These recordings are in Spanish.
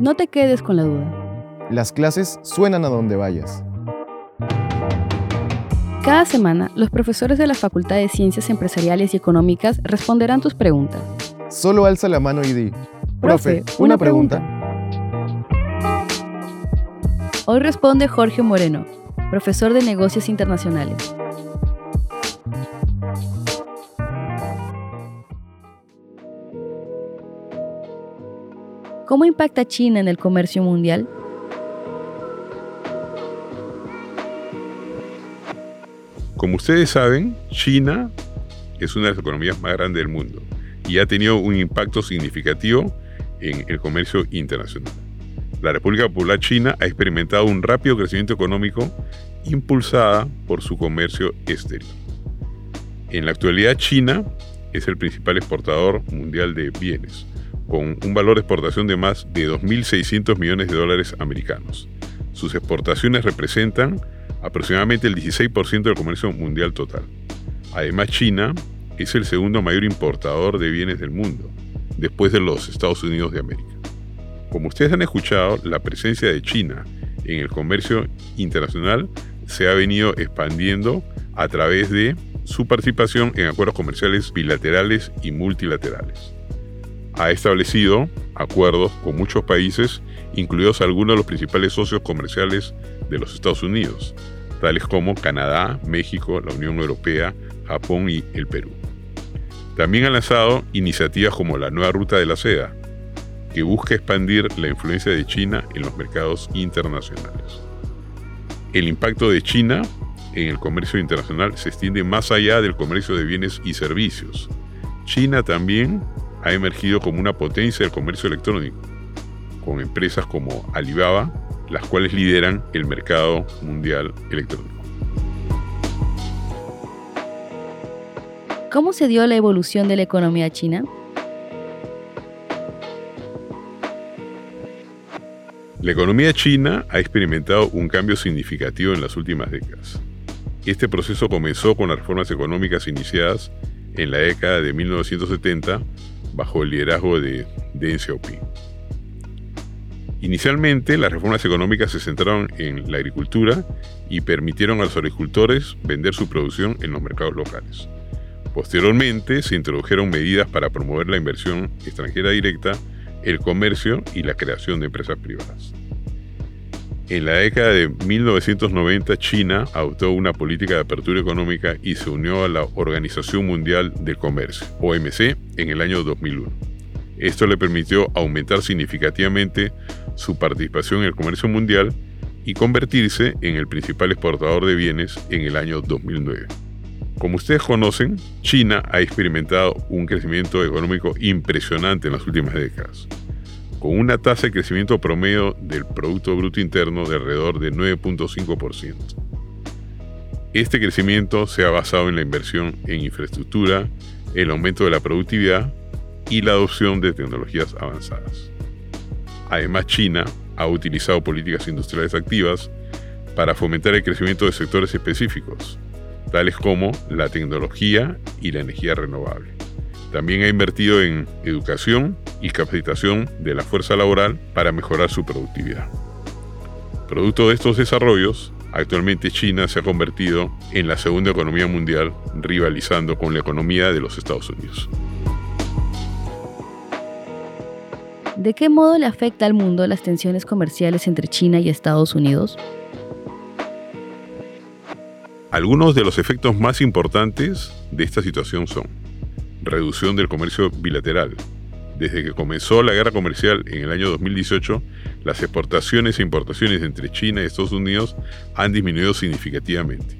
No te quedes con la duda. Las clases suenan a donde vayas. Cada semana, los profesores de la Facultad de Ciencias Empresariales y Económicas responderán tus preguntas. Solo alza la mano y di, profe, una, pregunta. Hoy responde Jorge Moreno, profesor de Negocios Internacionales. ¿Cómo impacta China en el comercio mundial? Como ustedes saben, China es una de las economías más grandes del mundo y ha tenido un impacto significativo en el comercio internacional. La República Popular China ha experimentado un rápido crecimiento económico impulsada por su comercio exterior. En la actualidad, China es el principal exportador mundial de bienes, con un valor de exportación de más de 2.600 millones de dólares americanos. Sus exportaciones representan aproximadamente el 16% del comercio mundial total. Además, China es el segundo mayor importador de bienes del mundo, después de los Estados Unidos de América. Como ustedes han escuchado, la presencia de China en el comercio internacional se ha venido expandiendo a través de su participación en acuerdos comerciales bilaterales y multilaterales ha establecido acuerdos con muchos países, incluidos algunos de los principales socios comerciales de los Estados Unidos, tales como Canadá, México, la Unión Europea, Japón y el Perú. También ha lanzado iniciativas como la Nueva Ruta de la Seda, que busca expandir la influencia de China en los mercados internacionales. El impacto de China en el comercio internacional se extiende más allá del comercio de bienes y servicios. China también ha emergido como una potencia del comercio electrónico, con empresas como Alibaba, las cuales lideran el mercado mundial electrónico. ¿Cómo se dio la evolución de la economía china? La economía china ha experimentado un cambio significativo en las últimas décadas. Este proceso comenzó con las reformas económicas iniciadas en la década de 1970 bajo el liderazgo de Deng Xiaoping. Inicialmente, las reformas económicas se centraron en la agricultura y permitieron a los agricultores vender su producción en los mercados locales. Posteriormente, se introdujeron medidas para promover la inversión extranjera directa, el comercio y la creación de empresas privadas. En la década de 1990, China adoptó una política de apertura económica y se unió a la Organización Mundial del Comercio, OMC, en el año 2001. Esto le permitió aumentar significativamente su participación en el comercio mundial y convertirse en el principal exportador de bienes en el año 2009. Como ustedes conocen, China ha experimentado un crecimiento económico impresionante en las últimas décadas con una tasa de crecimiento promedio del Producto Bruto Interno de alrededor de 9.5%. Este crecimiento se ha basado en la inversión en infraestructura, el aumento de la productividad y la adopción de tecnologías avanzadas. Además, China ha utilizado políticas industriales activas para fomentar el crecimiento de sectores específicos, tales como la tecnología y la energía renovable. También ha invertido en educación y capacitación de la fuerza laboral para mejorar su productividad. Producto de estos desarrollos, actualmente China se ha convertido en la segunda economía mundial, rivalizando con la economía de los Estados Unidos. ¿De qué modo le afecta al mundo las tensiones comerciales entre China y Estados Unidos? Algunos de los efectos más importantes de esta situación son reducción del comercio bilateral. Desde que comenzó la guerra comercial en el año 2018, las exportaciones e importaciones entre China y Estados Unidos han disminuido significativamente.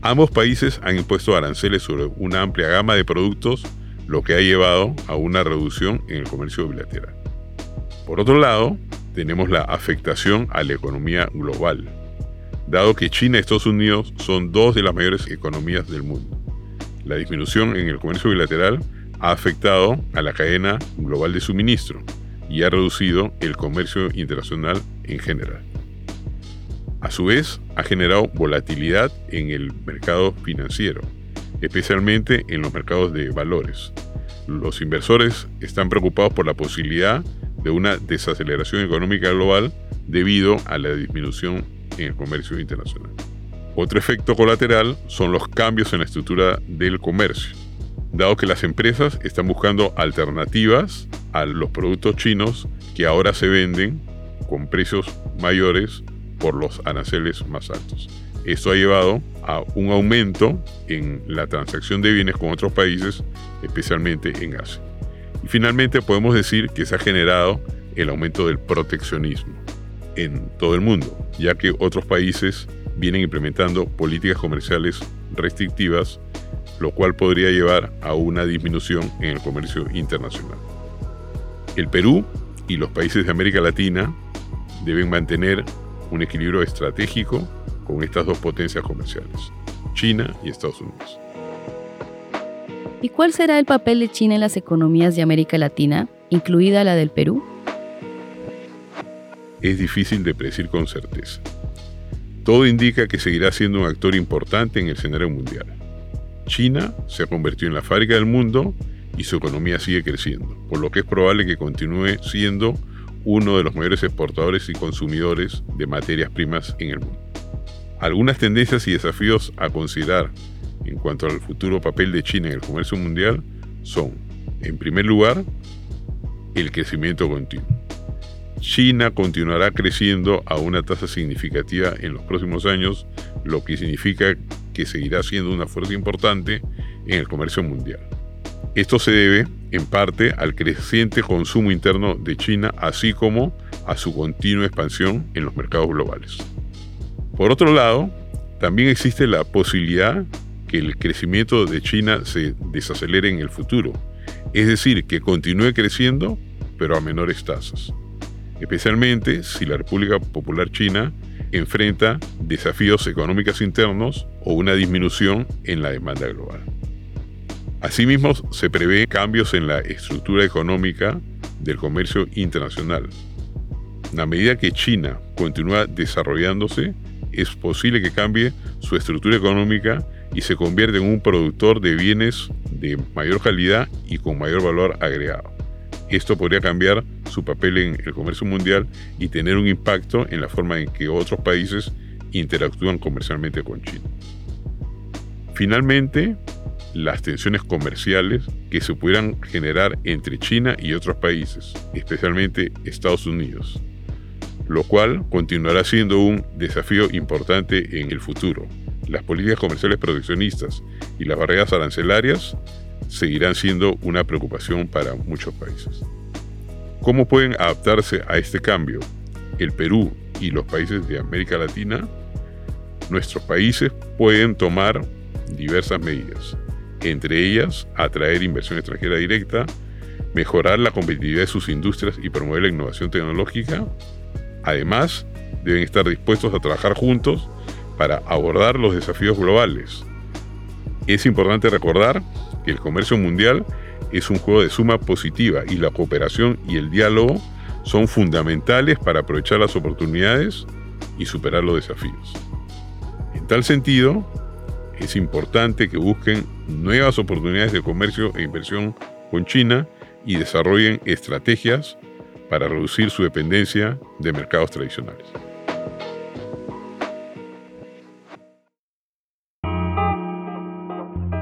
Ambos países han impuesto aranceles sobre una amplia gama de productos, lo que ha llevado a una reducción en el comercio bilateral. Por otro lado, tenemos la afectación a la economía global, dado que China y Estados Unidos son dos de las mayores economías del mundo. La disminución en el comercio bilateral ha afectado a la cadena global de suministro y ha reducido el comercio internacional en general. A su vez, ha generado volatilidad en el mercado financiero, especialmente en los mercados de valores. Los inversores están preocupados por la posibilidad de una desaceleración económica global debido a la disminución en el comercio internacional. Otro efecto colateral son los cambios en la estructura del comercio, dado que las empresas están buscando alternativas a los productos chinos que ahora se venden con precios mayores por los aranceles más altos. Esto ha llevado a un aumento en la transacción de bienes con otros países, especialmente en Asia. Y finalmente podemos decir que se ha generado el aumento del proteccionismo en todo el mundo, ya que otros países vienen implementando políticas comerciales restrictivas, lo cual podría llevar a una disminución en el comercio internacional. El Perú y los países de América Latina deben mantener un equilibrio estratégico con estas dos potencias comerciales, China y Estados Unidos. ¿Y cuál será el papel de China en las economías de América Latina, incluida la del Perú? Es difícil de predecir con certeza. Todo indica que seguirá siendo un actor importante en el escenario mundial. China se ha convertido en la fábrica del mundo y su economía sigue creciendo, por lo que es probable que continúe siendo uno de los mayores exportadores y consumidores de materias primas en el mundo. Algunas tendencias y desafíos a considerar en cuanto al futuro papel de China en el comercio mundial son, en primer lugar, el crecimiento continuo. China continuará creciendo a una tasa significativa en los próximos años, lo que significa que seguirá siendo una fuerza importante en el comercio mundial. Esto se debe, en parte, al creciente consumo interno de China, así como a su continua expansión en los mercados globales. Por otro lado, también existe la posibilidad que el crecimiento de China se desacelere en el futuro, es decir, que continúe creciendo, pero a menores tasas especialmente si la República Popular China enfrenta desafíos económicos internos o una disminución en la demanda global. Asimismo, se prevé cambios en la estructura económica del comercio internacional. A medida que China continúa desarrollándose, es posible que cambie su estructura económica y se convierta en un productor de bienes de mayor calidad y con mayor valor agregado. Esto podría cambiar su papel en el comercio mundial y tener un impacto en la forma en que otros países interactúan comercialmente con China. Finalmente, las tensiones comerciales que se pudieran generar entre China y otros países, especialmente Estados Unidos, lo cual continuará siendo un desafío importante en el futuro. Las políticas comerciales proteccionistas y las barreras arancelarias seguirán siendo una preocupación para muchos países. ¿Cómo pueden adaptarse a este cambio el Perú y los países de América Latina? Nuestros países pueden tomar diversas medidas, entre ellas atraer inversión extranjera directa, mejorar la competitividad de sus industrias y promover la innovación tecnológica. Además, deben estar dispuestos a trabajar juntos para abordar los desafíos globales. Es importante recordar que el comercio mundial es un juego de suma positiva y la cooperación y el diálogo son fundamentales para aprovechar las oportunidades y superar los desafíos. En tal sentido, es importante que busquen nuevas oportunidades de comercio e inversión con China y desarrollen estrategias para reducir su dependencia de mercados tradicionales.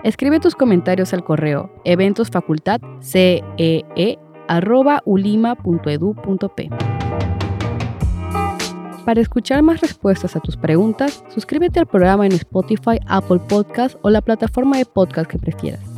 Escribe tus comentarios al correo eventosfacultadcee.ulima.edu.p. Para escuchar más respuestas a tus preguntas, suscríbete al programa en Spotify, Apple Podcast o la plataforma de podcast que prefieras.